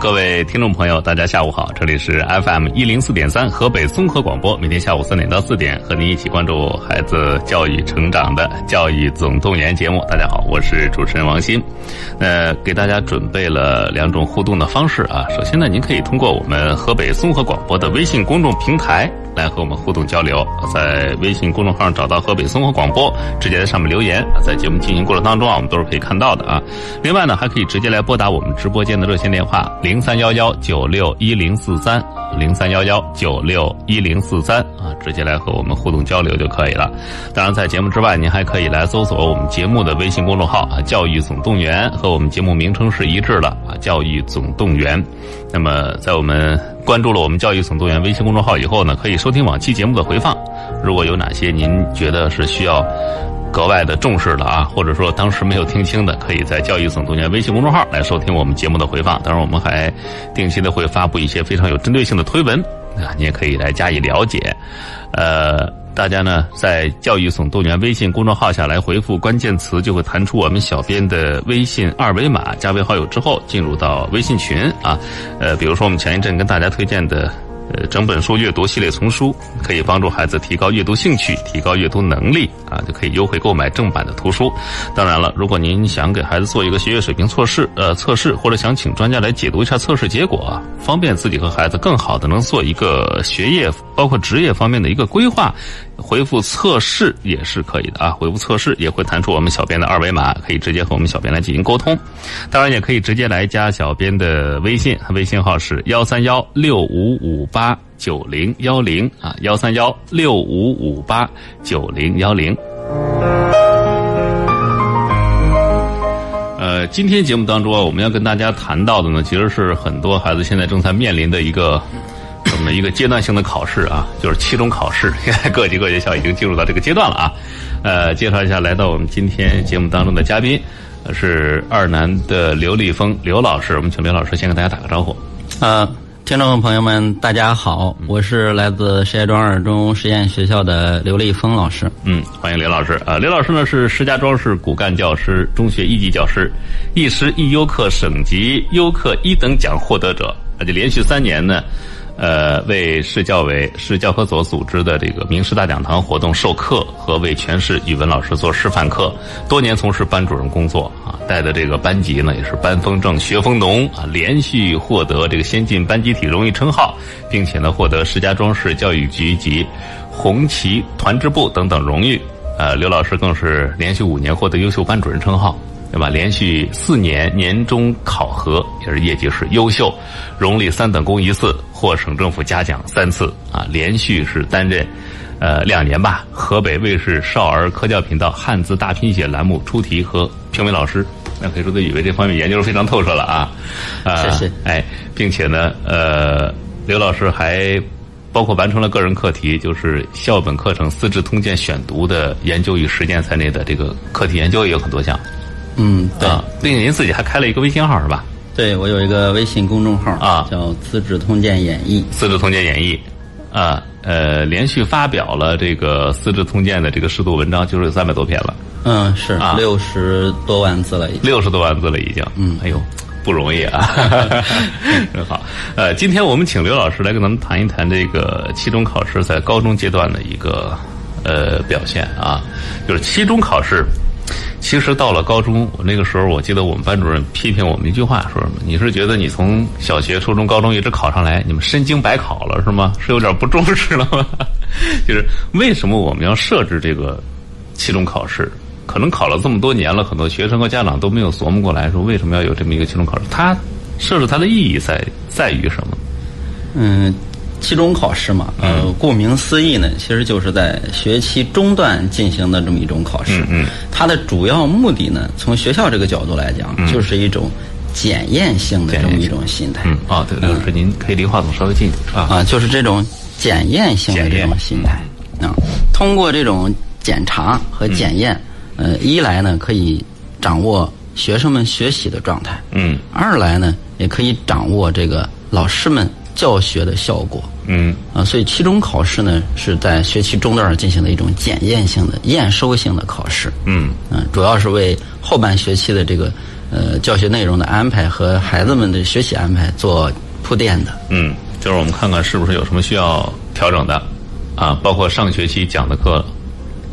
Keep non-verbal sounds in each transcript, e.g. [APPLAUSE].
各位听众朋友，大家下午好，这里是 FM 一零四点三河北综合广播，每天下午三点到四点，和您一起关注孩子教育成长的《教育总动员》节目。大家好，我是主持人王鑫，呃，给大家准备了两种互动的方式啊。首先呢，您可以通过我们河北综合广播的微信公众平台来和我们互动交流，在微信公众号上找到河北综合广播，直接在上面留言，在节目进行过程当中啊，我们都是可以看到的啊。另外呢，还可以直接来拨打我们直播间的热线电话零三幺幺九六一零四三零三幺幺九六一零四三啊，直接来和我们互动交流就可以了。当然，在节目之外，您还可以来搜索我们节目的微信公众号啊，“教育总动员”和我们节目名称是一致的啊，“教育总动员”。那么，在我们关注了我们“教育总动员”微信公众号以后呢，可以收听往期节目的回放。如果有哪些您觉得是需要，格外的重视的啊，或者说当时没有听清的，可以在“教育总动员”微信公众号来收听我们节目的回放。当然，我们还定期的会发布一些非常有针对性的推文啊，你也可以来加以了解。呃，大家呢在“教育总动员”微信公众号下来回复关键词，就会弹出我们小编的微信二维码，加为好友之后进入到微信群啊。呃，比如说我们前一阵跟大家推荐的。呃，整本书阅读系列丛书可以帮助孩子提高阅读兴趣、提高阅读能力啊，就可以优惠购买正版的图书。当然了，如果您想给孩子做一个学业水平测试，呃，测试或者想请专家来解读一下测试结果，方便自己和孩子更好的能做一个学业包括职业方面的一个规划。回复测试也是可以的啊，回复测试也会弹出我们小编的二维码，可以直接和我们小编来进行沟通。当然，也可以直接来加小编的微信，微信号是幺三幺六五五八九零幺零啊，幺三幺六五五八九零幺零。呃，今天节目当中啊，我们要跟大家谈到的呢，其实是很多孩子现在正在面临的一个。我们一个阶段性的考试啊，[LAUGHS] 就是期中考试。现 [LAUGHS] 在各级各学校已经进入到这个阶段了啊。呃，介绍一下来到我们今天节目当中的嘉宾，是二南的刘立峰刘老师。我们请刘老师先跟大家打个招呼。呃，听众朋友们，大家好，我是来自石家庄二中实验学校的刘立峰老师。嗯，欢迎刘老师。呃，刘老师呢是石家庄市骨干教师、中学一级教师，一师一优课省级优课一等奖获得者，而且连续三年呢。呃，为市教委、市教科所组织的这个名师大讲堂活动授课和为全市语文老师做示范课，多年从事班主任工作啊，带的这个班级呢也是班风正、学风浓啊，连续获得这个先进班集体荣誉称号，并且呢获得石家庄市教育局及红旗团支部等等荣誉。呃，刘老师更是连续五年获得优秀班主任称号。对吧？连续四年年终考核也是业绩是优秀，荣立三等功一次，获省政府嘉奖三次啊！连续是担任，呃两年吧，河北卫视少儿科教频道汉字大拼写栏目出题和评委老师。那可以说对语文这方面研究非常透彻了啊！谢谢。哎，并且呢，呃，刘老师还包括完成了个人课题，就是校本课程《资治通鉴》选读的研究与实践在内的这个课题研究也有很多项。嗯，对，并且您自己还开了一个微信号是吧？对，我有一个微信公众号啊，叫《资治通鉴演义》。《资治通鉴演义》，啊，呃，连续发表了这个《资治通鉴》的这个适度文章，就是有三百多篇了。嗯，是六十多万字了，已经六十多万字了，已经。嗯，哎呦，不容易啊！真 [LAUGHS] 好。呃，今天我们请刘老师来跟咱们谈一谈这个期中考试在高中阶段的一个呃表现啊，就是期中考试。其实到了高中，我那个时候我记得我们班主任批评我们一句话，说什么？你是觉得你从小学、初中、高中一直考上来，你们身经百考了是吗？[LAUGHS] 是有点不重视了吗？[LAUGHS] 就是为什么我们要设置这个期中考试？可能考了这么多年了，很多学生和家长都没有琢磨过来，说为什么要有这么一个期中考试？它设置它的意义在在于什么？嗯。期中考试嘛，呃，顾名思义呢，其实就是在学期中段进行的这么一种考试。嗯，它的主要目的呢，从学校这个角度来讲，就是一种检验性的这么一种心态。嗯，啊，对，刘老师，您可以离话筒稍微近一点啊。啊，就是这种检验性的这种心态啊，通过这种检查和检验，呃，一来呢可以掌握学生们学习的状态。嗯。二来呢，也可以掌握这个老师们。教学的效果，嗯。啊，所以期中考试呢是在学期中段进行的一种检验性的、验收性的考试，嗯。嗯，主要是为后半学期的这个呃教学内容的安排和孩子们的学习安排做铺垫的。嗯，就是我们看看是不是有什么需要调整的，啊，包括上学期讲的课，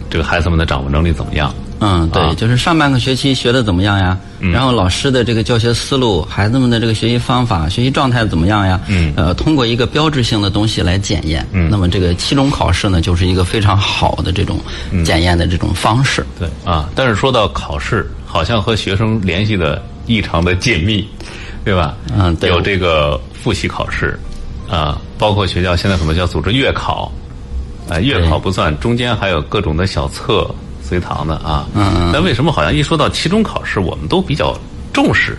这个孩子们的掌握能力怎么样？嗯，对，啊就是上半个学期学的怎么样呀？嗯然后老师的这个教学思路，孩子们的这个学习方法、学习状态怎么样呀？嗯呃，通过一个标志性的东西来检验。嗯那么这个期中考试呢，就是一个非常好的这种嗯检验的这种方式。对啊，但是说到考试，好像和学生联系的异常的紧密，对吧？嗯对有这个复习考试，啊，包括学校现在很多叫组织月考，啊，月考不算，中间还有各种的小测随堂的啊。嗯嗯但为什么好像一说到期中考试，我们都比较重视？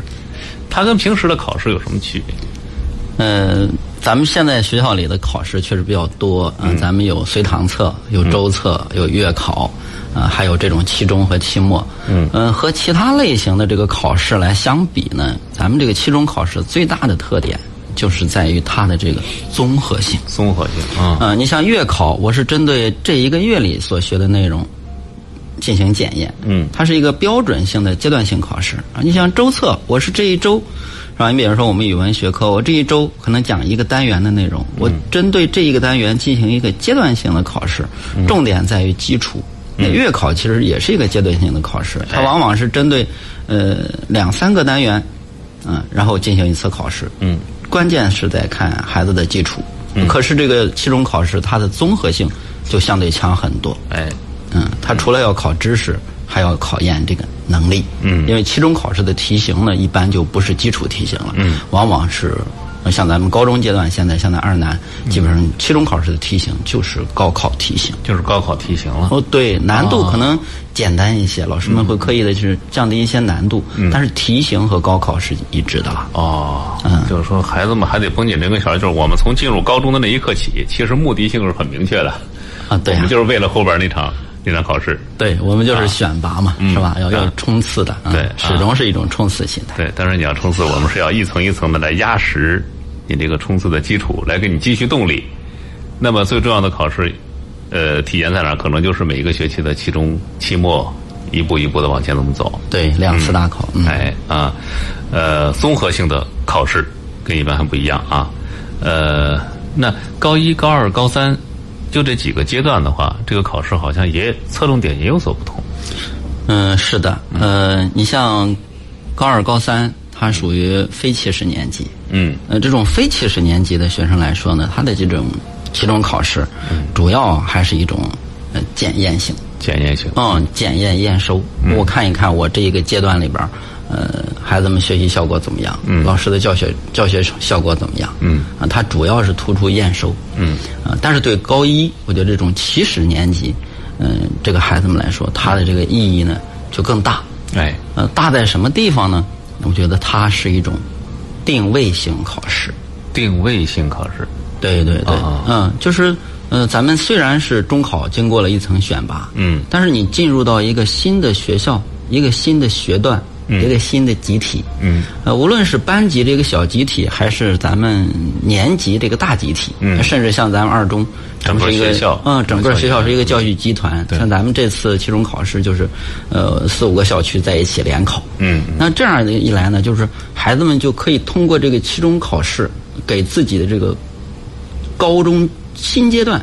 它跟平时的考试有什么区别？呃，咱们现在学校里的考试确实比较多，嗯、咱们有随堂测，有周测，有月考，啊、还有这种期中和期末。嗯，呃，和其他类型的这个考试来相比呢，咱们这个期中考试最大的特点就是在于它的这个综合性。综合性啊，呃，你像月考，我是针对这一个月里所学的内容进行检验。嗯它是一个标准性的阶段性考试啊。你像周测，我是这一周，是吧？你比如说我们语文学科，我这一周可能讲一个单元的内容，我针对这一个单元进行一个阶段性的考试，重点在于基础。那月考其实也是一个阶段性的考试，它往往是针对呃两三个单元，嗯、然后进行一次考试。嗯，关键是在看孩子的基础。可是这个期中考试，它的综合性就相对强很多。哎，嗯，它除了要考知识，还要考验这个能力。嗯。因为期中考试的题型呢，一般就不是基础题型了，嗯，往往是呃像咱们高中阶段，现在像咱二南，嗯。基本上期中考试的题型就是高考题型。就是高考题型了。哦，对，难度哦可能简单一些，老师们会刻意的去降低一些难度，但是题型和高考是一致的了。哦，嗯。就是说孩子们还得绷紧这根弦，就是我们从进入高中的那一刻起，其实目的性是很明确的，啊，对啊。我们，就是为了后边那场那场考试。对我们就是选拔嘛，是吧？要要啊冲刺的，嗯对啊始终是一种冲刺心态。对，当然你要冲刺，我们是要一层一层的来压实你这个冲刺的基础，来给你积蓄动力。那么最重要的考试，呃，体现在哪儿？可能就是每一个学期的期中、期末，一步一步的往前怎么走。对，两次大考，嗯，哎啊，呃，综合性的考试跟一般还不一样啊。呃，那高一、高二、高三就这几个阶段的话，这个考试好像也侧重点也有所不同。嗯，是的，呃，你像高二、高三，它属于非七十年级，嗯呃，这种非七十年级的学生来说呢，他的这种期中考试，主要还是一种呃检验性，检验性。嗯，检验验收。我看一看我这一个阶段里边儿，呃，孩子们学习效果怎么样？嗯老师的教学教学效果怎么样？嗯啊，它主要是突出验收。嗯啊，但是对高一，我觉得这种起始年级，嗯、这个孩子们来说，它的这个意义呢就更大。哎，呃，大在什么地方呢？我觉得它是一种定位性考试。定位性考试。对对对，啊嗯，就是呃，咱们虽然是中考经过了一层选拔，嗯但是你进入到一个新的学校、一个新的学段、一个新的集体，嗯，呃，无论是班级这个小集体，还是咱们年级这个大集体，嗯。甚至像咱们二中，整个学校。嗯，整个学校是一个教育育集团。对。像咱们这次期中考试就是，呃，四五个校区在一起联考，嗯。那这样一来呢，就是孩子们就可以通过这个期中考试，给自己的这个高中新阶段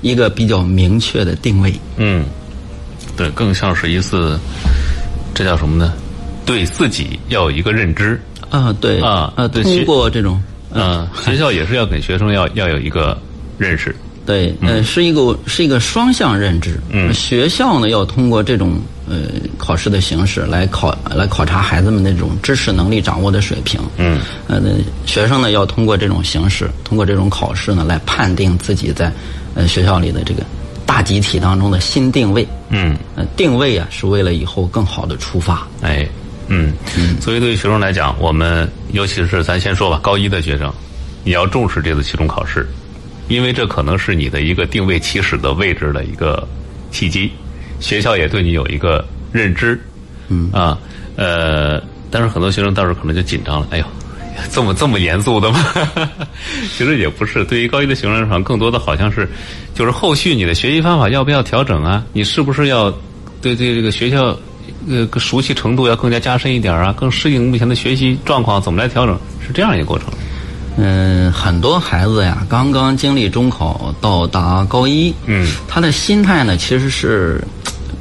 一个比较明确的定位。嗯，对，更像是一次，这叫什么呢？对自己要有一个认知。啊，对啊啊，对通过这种啊，[LAUGHS] 学校也是要给学生要要有一个认识。对，呃，是一个是一个双向认知。嗯学校呢要通过这种呃考试的形式来考来考察孩子们的这种知识能力掌握的水平。嗯，呃，那学生呢要通过这种形式，通过这种考试呢来判定自己在呃学校里的这个大集体当中的新定位。嗯，呃，定位啊是为了以后更好的出发。哎，嗯，所以对于学生来讲，我们尤其是咱先说吧，高一的学生，你要重视这次期中考试，因为这可能是你的一个定位起始的位置的一个契机，学校也对你有一个认知，嗯啊，呃，但是很多学生到时候可能就紧张了，哎呦。这么这么严肃的吗？[LAUGHS] 其实也不是。对于高一的学生来说，更多的好像是，就是后续你的学习方法要不要调整啊？你是不是要对对这个学校呃熟悉程度要更加加深一点啊，更适应目前的学习状况，怎么来调整？是这样一个过程。嗯，很多孩子呀，刚刚经历中考到达高一，嗯，他的心态呢，其实是，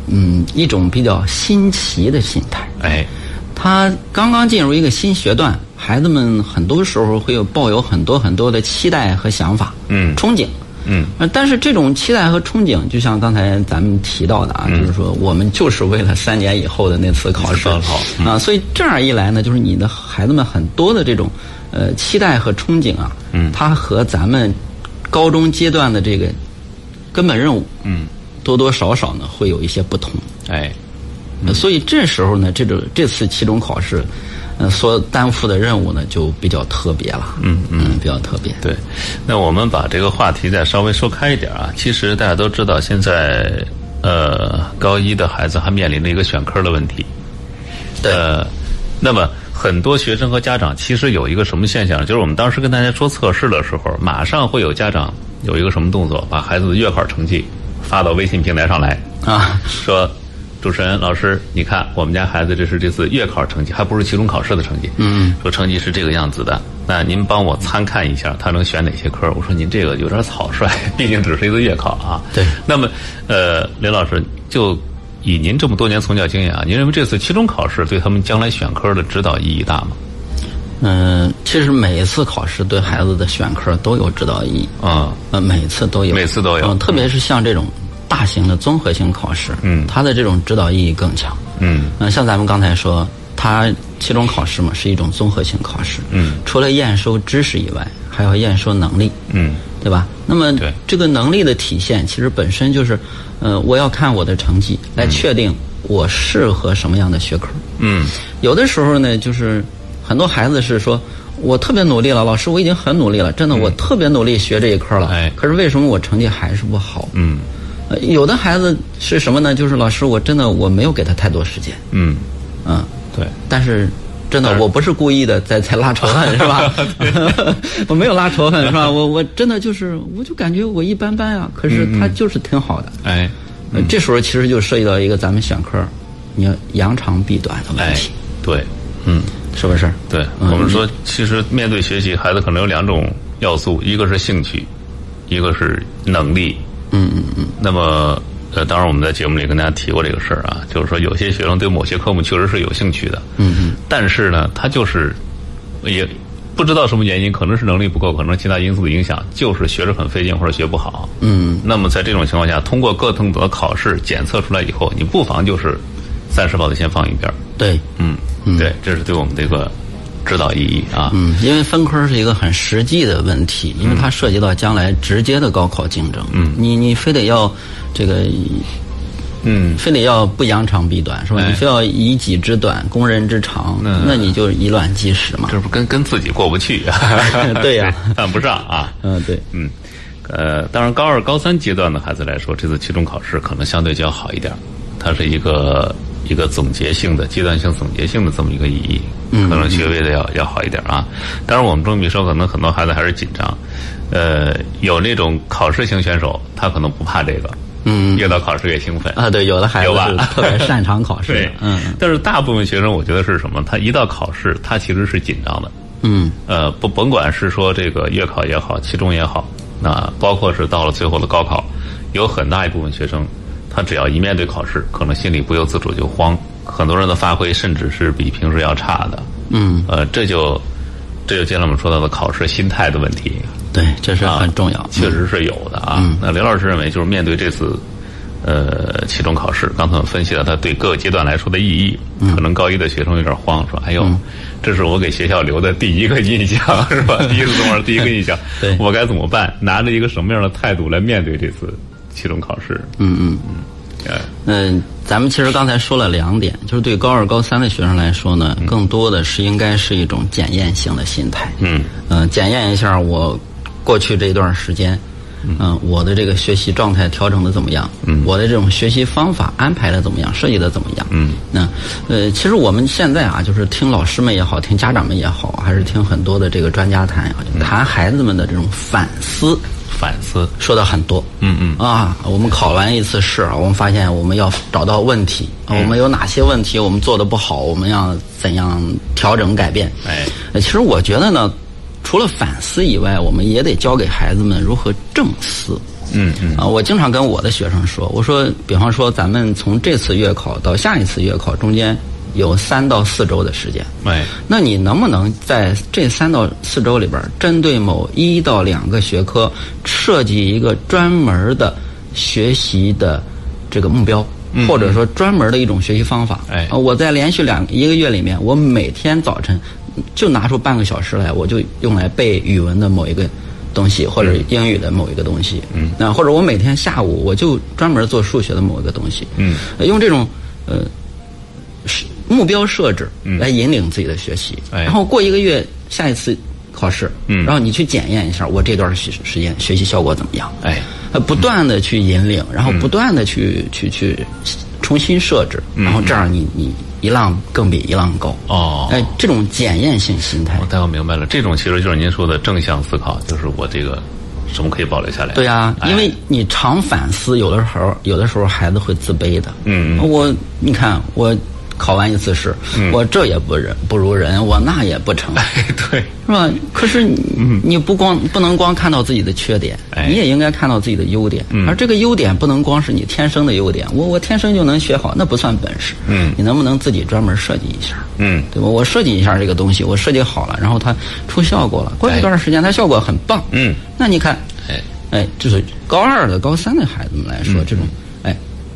嗯，一种比较新奇的心态。哎，他刚刚进入一个新学段，孩子们很多时候会有抱有很多很多的期待和想法，嗯憧憬。嗯。呃，但是这种期待和憧憬，就像刚才咱们提到的啊，就是说我们就是为了三年以后的那次考试。啊，所以这样一来呢，就是你的孩子们很多的这种呃期待和憧憬啊，嗯。它和咱们高中阶段的这个根本任务嗯，多多少少呢会有一些不同。哎，呃所以这时候呢，这种这次期中考试，呃，所担负的任务呢就比较特别了。嗯嗯，比较特别。对，那我们把这个话题再稍微说开一点啊。其实大家都知道，现在呃高一的孩子还面临着一个选科的问题。对呃，那么很多学生和家长其实有一个什么现象，就是我们当时跟大家说测试的时候，马上会有家长有一个什么动作，把孩子的月考成绩发到微信平台上来，啊，说。主持人老师，你看我们家孩子这是这次月考成绩，还不是期中考试的成绩。嗯，说成绩是这个样子的，那您帮我参看一下，他能选哪些科？我说您这个有点草率，[LAUGHS] 毕竟只是一个月考啊。对。那么，呃，刘老师，就以您这么多年从教经验啊，您认为这次期中考试对他们将来选科的指导意义大吗？嗯，其实每一次考试对孩子的选科都有指导意义。啊、呃，每次都有，每次都有嗯，特别是像这种大型的综合性考试，嗯。它的这种指导意义更强。嗯。嗯、像咱们刚才说，它期中考试嘛是一种综合性考试，嗯，除了验收知识以外，还要验收能力，嗯。对吧？那么对。这个能力的体现，其实本身就是，呃，我要看我的成绩来确定我适合什么样的学科。嗯。有的时候呢，就是很多孩子是说，我特别努力了，老师我已经很努力了，真的我特别努力学这一科了，哎。可是为什么我成绩还是不好？嗯。呃有的孩子是什么呢？就是老师我真的我没有给他太多时间，嗯，嗯，对，但是真的我不是故意的在在拉仇恨 [LAUGHS] 是吧？我没有拉仇恨是吧？我我真的就是我就感觉我一般般啊，可是他就是挺好的。哎呃这时候其实就涉及到一个咱们选科，你要扬长避短的问哎题，，对，嗯。是不是？对，嗯我们说，其实面对学习，孩子可能有两种要素，一个是兴趣，一个是能力。嗯嗯嗯，那么，呃，当然我们在节目里跟大家提过这个事儿啊，就是说有些学生对某些科目确实是有兴趣的，嗯嗯，但是呢，他就是也不知道什么原因，可能是能力不够，可能其他因素的影响，就是学着很费劲或者学不好。嗯，那么在这种情况下，通过各层的考试检测出来以后，你不妨就是暂时把它先放一边儿。对，嗯，对，这是对我们这个指导意义啊。嗯，因为分科是一个很实际的问题，因为它涉及到将来直接的高考竞争。嗯，你你非得要这个，嗯，非得要不扬长避短是吧？哎你非要以己之短攻人之长，那那你就以卵击石嘛。这不跟跟自己过不去啊？[LAUGHS] 对呀 [LAUGHS] 犯不上啊。嗯，对，嗯，呃，当然高二、高三阶段的孩子来说，这次期中考试可能相对较好一点儿，它是一个一个总结性的、阶段性总结性的这么一个意义，嗯可能学位的要要好一点啊。当然，我们这么一说，可能很多孩子还是紧张。呃，有那种考试型选手，他可能不怕这个，嗯越到考试越兴奋啊，对，有的孩子特别 [LAUGHS] 擅长考试对，，嗯但是大部分学生，我觉得是什么？他一到考试，他其实是紧张的。嗯呃，不甭管是说这个月考也好，期中也好，那包括是到了最后的高考，有很大一部分学生，他只要一面对考试，可能心里不由自主就慌，很多人的发挥甚至是比平时要差的。嗯，呃，这就这就接着我们说到的考试心态的问题，对，这是啊很重要。确实是有的啊。那刘老师认为，就是面对这次呃期中考试，刚才我们分析了他对各个阶段来说的意义，可能高一的学生有点慌，说：“哎呦，这是我给学校留的第一个印象，是吧？第一次中考第一个印象，[LAUGHS] 对我该怎么办？拿着一个什么样的态度来面对这次期中考试？”嗯嗯嗯。呃，嗯，咱们其实刚才说了两点，就是对高二、高三的学生来说呢，更多的是应该是一种检验性的心态。嗯嗯、检验一下我过去这一段时间，嗯、我的这个学习状态调整的怎么样？嗯，我的这种学习方法安排的怎么样？设计的怎么样？嗯，那呃，其实我们现在啊，就是听老师们也好，听家长们也好，还是听很多的这个专家谈啊，就谈孩子们的这种反思。反思，说的很多。嗯嗯啊，我们考完一次试，我们发现我们要找到问题，嗯我们有哪些问题我们做的不好，我们要怎样调整改变？哎，呃其实我觉得呢，除了反思以外，我们也得教给孩子们如何正思。嗯嗯啊，我经常跟我的学生说，我说，比方说咱们从这次月考到下一次月考中间有三到四周的时间，哎，那你能不能在这三到四周里边，针对某一到两个学科设计一个专门的学习的这个目标，或者说专门的一种学习方法？哎啊我在连续两一个月里面，我每天早晨就拿出半个小时来，我就用来背语文的某一个。东西或者英语的某一个东西，嗯，那或者我每天下午我就专门做数学的某一个东西，嗯呃，用这种呃是目标设置来引领自己的学习，然后过一个月下一次考试，嗯。然后你去检验一下我这段时时间学习效果怎么样，哎，呃，不断的去引领，然嗯后不断的去、去去重新设置，然后这样你你一浪更比一浪高，哦，哎，这种检验性心态。我，大概明白了，这种其实就是您说的正向思考，就是我这个什么可以保留下来？对呀、哎。因为你常反思，有的时候有的时候孩子会自卑的。嗯嗯。我你看我考完一次试，我这也不人不如人，我那也不成，对，是吧？可是你、你不光不能光看到自己的缺点，哎。你也应该看到自己的优点。而这个优点不能光是你天生的优点，我我天生就能学好，那不算本事。嗯。你能不能自己专门设计一下？嗯。对吧？我设计一下这个东西，我设计好了，然后它出效果了，过一段时间它效果很棒。嗯，那你看，哎，哎，就是高二的、高三的孩子们来说，这种哎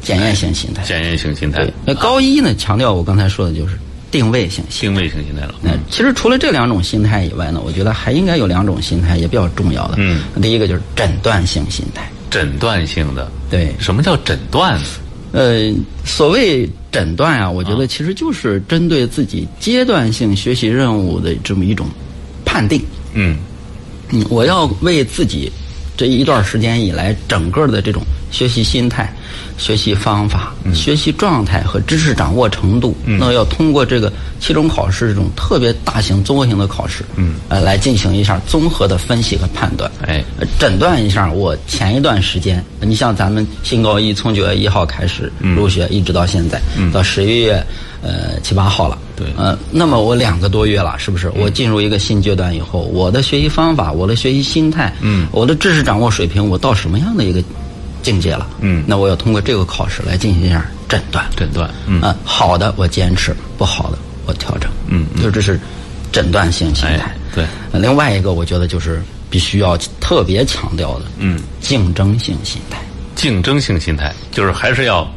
检验性心态。检验性心态对，，那高一呢，强调我刚才说的就是定位性心定位性心态了。态。哎，其实除了这两种心态以外呢，我觉得还应该有两种心态也比较重要的。嗯，第一个就是诊断性心态。诊断性的，对，什么叫诊断？呃，所谓诊断啊，我觉得其实就是针对自己阶段性学习任务的这么一种判定。嗯嗯，我要为自己这一段时间以来整个的这种学习心态、学习方法、学习状态和知识掌握程度，那要通过这个期中考试这种特别大型综合性的考试，嗯，呃，来进行一下综合的分析和判断。哎。呃诊断一下我前一段时间，你像咱们新高一从九月一号开始入学，一直到现在，到十一月呃七八号了。对。呃，那么我两个多月了，是不是？我进入一个新阶段以后，我的学习方法，我的学习心态，嗯。我的知识掌握水平，我到什么样的一个境界了？嗯那我要通过这个考试来进行一下诊断。诊断，嗯啊，好的我坚持，不好的我调整。嗯就这是诊断性心态。哎对呃另外一个我觉得就是必须要特别强调的，嗯，竞争性心态。竞争性心态就是还是要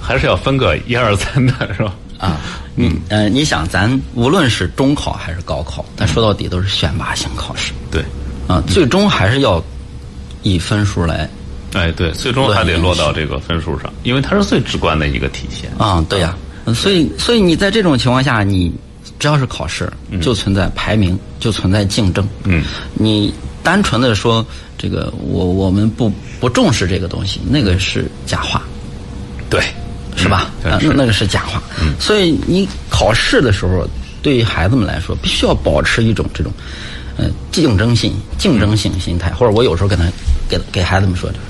还是要分个一二三的 [LAUGHS] 是吧？啊，你呃，你想，咱无论是中考还是高考，但说到底都是选拔性考试对，啊，最终还是要以分数来哎对，最终还得落到这个分数上，因为它是最直观的一个体现。啊，对呀、呃所以所以你在这种情况下，你只要是考试，就存在排名，就存在竞争。嗯，你单纯的说这个，我我们不不重视这个东西，那个是假话。对，是吧？那那个是假话。所以你考试的时候，对于孩子们来说，必须要保持一种这种，呃，竞争性、竞争性心态，或者我有时候跟他给给孩子们说，就是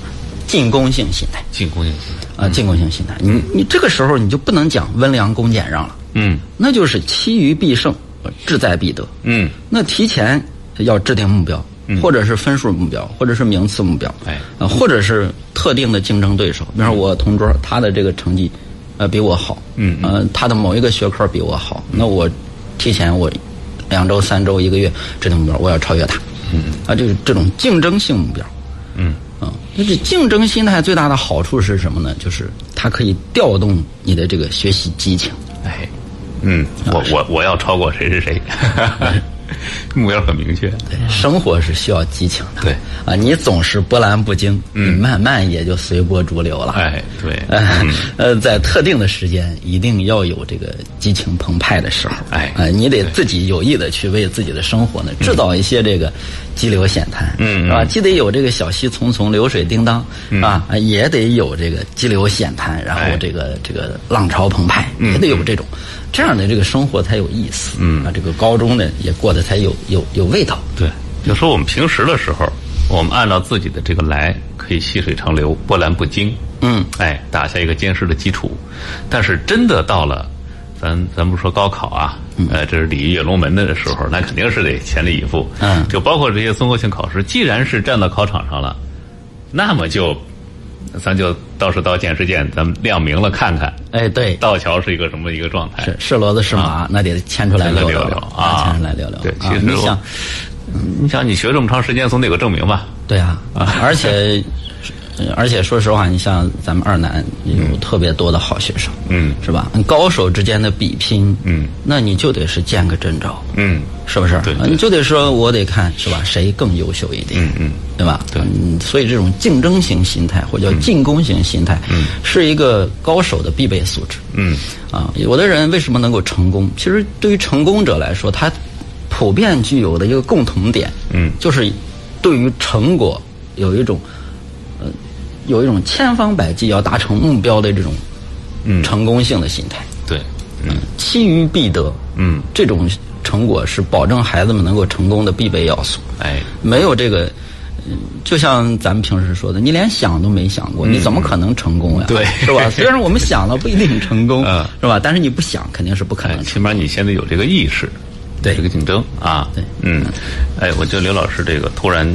进攻性心态。进攻性心态。啊，进攻性心态。你你这个时候你就不能讲温良恭俭让了，嗯。那就是其余必胜，呃志在必得。嗯，那提前要制定目标，或者是分数目标，或者是名次目标，哎。呃，或者是特定的竞争对手。比方说，我同桌他的这个成绩，呃，比我好，嗯呃，他的某一个学科比我好，那我提前我两周、三周、一个月制定目标，我要超越他，嗯，啊，就是这种竞争性目标，嗯。啊，那这竞争心态最大的好处是什么呢？就是它可以调动你的这个学习激情。哎，嗯，我我我要超过谁谁谁，[LAUGHS] 目标很明确。对生活是需要激情的。对啊，你总是波澜不惊，你慢慢也就随波逐流了。哎，对，呃，呃，在特定的时间，一定要有这个激情澎湃的时候。哎呃，你得自己有意的去为自己的生活呢制造一些这个激流险滩，嗯是吧？既得有这个小溪淙淙，流水叮当，啊，也得有这个激流险滩，然后哎这个这个浪潮澎湃，也得有这种，这样的这个生活才有意思。嗯啊，这个高中呢也过得才有有有味道。对，就说我们平时的时候，我们按照自己的这个来，可以细水长流，波澜不惊。嗯，哎，打下一个坚实的基础。但是真的到了，咱咱不说高考啊，呃，这是鲤鱼跃龙门的时候，那肯定是得全力以赴。嗯就包括这些综合性考试，既然是站到考场上了，那么就，咱就到时到见识见，咱们亮明了看看，哎，对，道桥是一个什么一个状态。是是骡子是马，那得牵出来来溜聊聊啊牵出来溜溜。对，啊其实我你想，你想，你学这么长时间，总得有个证明吧？对啊，而且呃而且说实话，你像咱们二南有特别多的好学生，嗯是吧？高手之间的比拼，嗯，那你就得是见个真招，嗯是不是？对啊你就得说我得看是吧？谁更优秀一点，嗯嗯，对吧？对嗯，所以这种竞争型心态或者叫进攻型心态，嗯，是一个高手的必备素质。嗯啊，有的人为什么能够成功？其实对于成功者来说，他普遍具有的一个共同点，嗯就是对于成果有一种呃有一种千方百计要达成目标的这种嗯，成功性的心态，对，嗯其于必得。嗯，这种成果是保证孩子们能够成功的必备要素。哎，没有这个，嗯就像咱们平时说的，你连想都没想过，你怎么可能成功呀？对是吧？[LAUGHS] 虽然我们想了不一定成功，嗯是吧？但是你不想肯定是不可哎，能。起码你现在有这个意识，对这个竞争啊，对嗯，哎，我觉得刘老师这个突然，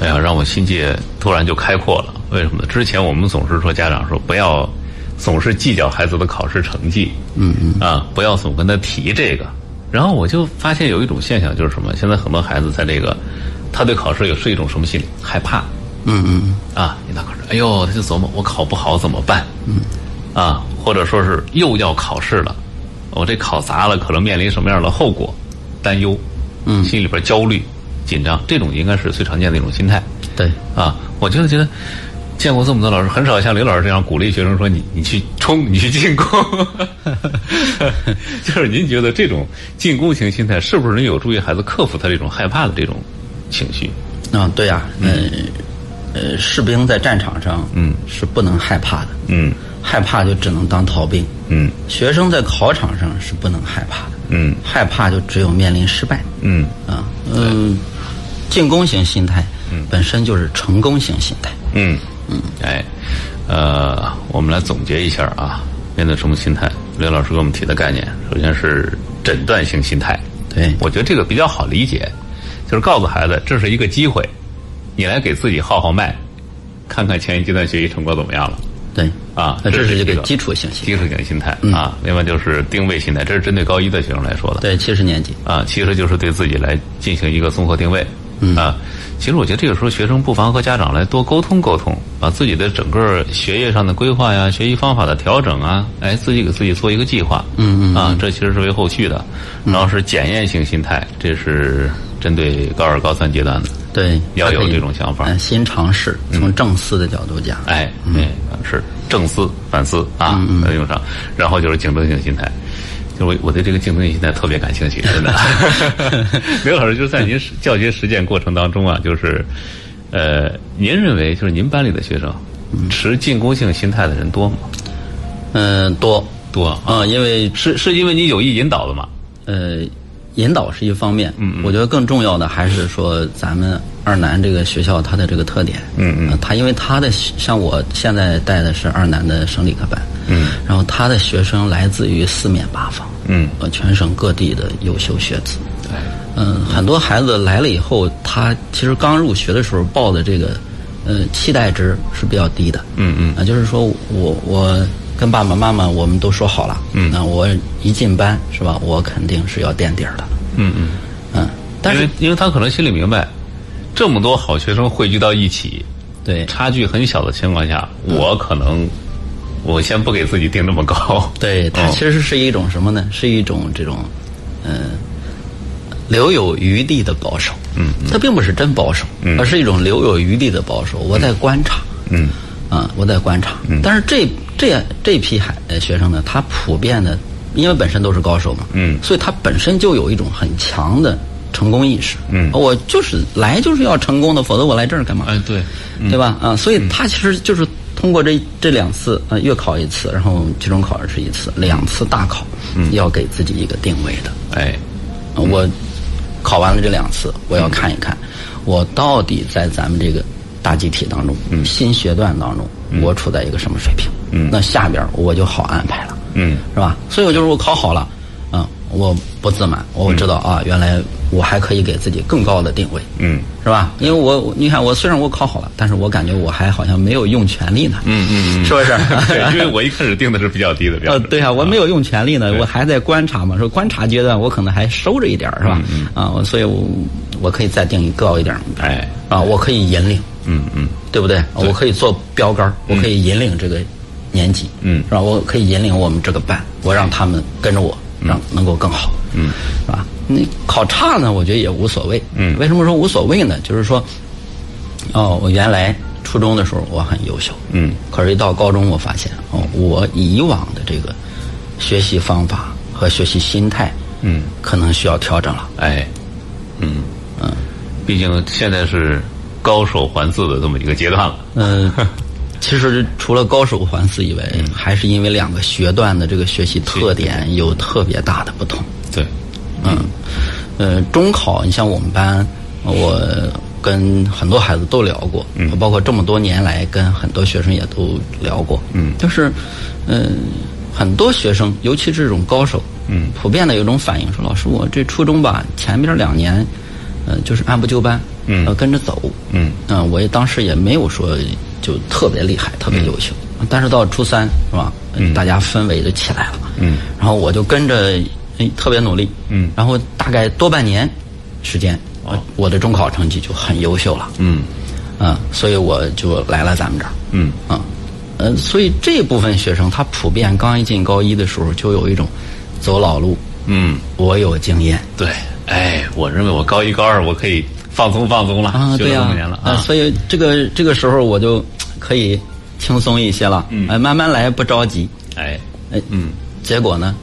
哎呀，让我心界突然就开阔了。为什么呢？之前我们总是说家长说不要总是计较孩子的考试成绩，嗯嗯啊，不要总跟他提这个。然后我就发现有一种现象，就是什么？现在很多孩子在这个，他对考试有是一种什么心理？害怕嗯嗯啊！一到考试，哎呦，他就琢磨我考不好怎么办？嗯，啊，或者说是又要考试了，我这考砸了，可能面临什么样的后果？担忧，嗯心里边焦虑、紧张，这种应该是最常见的一种心态。对，啊，我觉得觉得见过这么多老师，很少像刘老师这样鼓励学生说你你去冲，你去进攻。[LAUGHS] 就是您觉得这种进攻型心态是不是能有助于孩子克服他这种害怕的这种情绪？啊，对呀、呃呃，士兵在战场上，嗯。是不能害怕的，嗯。害怕就只能当逃兵。嗯。学生在考场上是不能害怕的，嗯。害怕就只有面临失败。嗯。啊，嗯，进攻型心态，本身就是成功型心态。嗯嗯，哎，呃，我们来总结一下啊，面对什么心态？刘老师给我们提的概念，首先是诊断性心态。对我觉得这个比较好理解，就是告诉孩子这是一个机会，你来给自己号号脉，看看前一阶段学习成果怎么样了对，啊。那这是一个基础性心基。础性心态啊。另外就是定位心态，这是针对高一的学生来说的。对，七十年级。啊，其实就是对自己来进行一个综合定位。嗯啊，其实我觉得这个时候学生不妨和家长来多沟通沟通，把自己的整个学业上的规划呀、学习方法的调整啊，哎，自己给自己做一个计划。嗯嗯啊，这其实是为后续的。然后是检验性心态，这是针对高二、高三阶段的。对，要有这种想法呃新尝试，从正思的角度讲。哎，哎，是正思反思啊，来用上。然后就是竞争性心态，就我我对这个竞争性心态特别感兴趣，真的。[LAUGHS] 刘老师，就在您教学实践过程当中啊，就是，呃，您认为就是您班里的学生持进攻性心态的人多吗？嗯、多多啊，啊、因为是是因为你有意引导的吗？呃，引导是一方面，嗯嗯我觉得更重要的还是说咱们二南这个学校它的这个特点，嗯嗯呃它因为它的像我现在带的是二南的省理科班，嗯，然后他的学生来自于四面八方，嗯，呃，全省各地的优秀学子，哎，嗯，很多孩子来了以后，他其实刚入学的时候报的这个，呃，期待值是比较低的。嗯嗯。啊，就是说我我跟爸爸妈妈我们都说好了，嗯。那我一进班是吧，我肯定是要垫底儿的，嗯嗯，嗯，但是因为因为他可能心里明白，这么多好学生汇聚到一起，对。差距很小的情况下，我可能我先不给自己定那么高。[LAUGHS] 对，它哦其实是一种什么呢？是一种这种，嗯、留有余地的保守。嗯，它并不是真保守，嗯而是一种留有余地的保守。我在观察，嗯啊，我在观察。但是这这这批孩呃学生呢，他普遍的，因为本身都是高手嘛，嗯所以他本身就有一种很强的成功意识。嗯我就是来就是要成功的，否则我来这儿干嘛？哎对，对吧？啊，所以他其实就是通过这这两次呃月考一次，然后期中考试一次，两次大考，要给自己一个定位的。哎。呃我考完了这两次，我要看一看，我到底在咱们这个大集体当中，新学段当中，我处在一个什么水平？嗯。那下边我就好安排了，嗯。是吧？所以我就是我考好了，嗯，我不自满，我知道啊，原来我还可以给自己更高的定位，嗯是吧？因为我我你看我虽然我考好了，但是我感觉我还好像没有用全力呢，嗯嗯嗯，是不是？[LAUGHS] [LAUGHS] 对，因为我一开始定的是比较低的标呃，准。[LAUGHS] 对啊，我没有用全力呢，对我还在观察嘛。说观察阶段，我可能还收着一点，是吧？嗯啊，所以我我可以再定一高一点哎，啊，我可以引领，嗯嗯对不对？我可以做标杆儿，我可以引领这个年级，嗯是吧？我可以引领我们这个班，我让他们跟着我，让能够更好，嗯，是吧？你考差呢，我觉得也无所谓，嗯为什么说无所谓呢？就是说，哦，我原来初中的时候我很优秀，嗯可是，一到高中，我发现哦，我以往的这个学习方法和学习心态，嗯，可能需要调整了。哎，嗯嗯，毕竟现在是高手环伺的这么一个阶段了。嗯、其实除了高手环伺以外，还是因为两个学段的这个学习特点有特别大的不同。对，嗯，呃，中考，你像我们班，我跟很多孩子都聊过，嗯。包括这么多年来跟很多学生也都聊过，嗯。就是，嗯、很多学生，尤其是这种高手，嗯。普遍的有一种反应说，老师，我这初中吧，前边两年，呃，就是按部就班，嗯。呃，跟着走，嗯。嗯，我也当时也没有说就特别厉害、特别优秀，但是到初三是吧？嗯。大家氛围就起来了，嗯，然后我就跟着哎特别努力，嗯。然后大概多半年时间，哦。我的中考成绩就很优秀了，嗯。嗯，所以我就来了咱们这儿，嗯。嗯，呃，所以这部分学生他普遍刚一进高一的时候就有一种走老路，嗯，我有经验。对，哎，我认为我高一高二我可以放松放松了，啊，学对呀、了这么年了呃所以这个这个时候我就可以轻松一些了，嗯。哎，慢慢来，不着急，哎，哎，嗯。结果呢，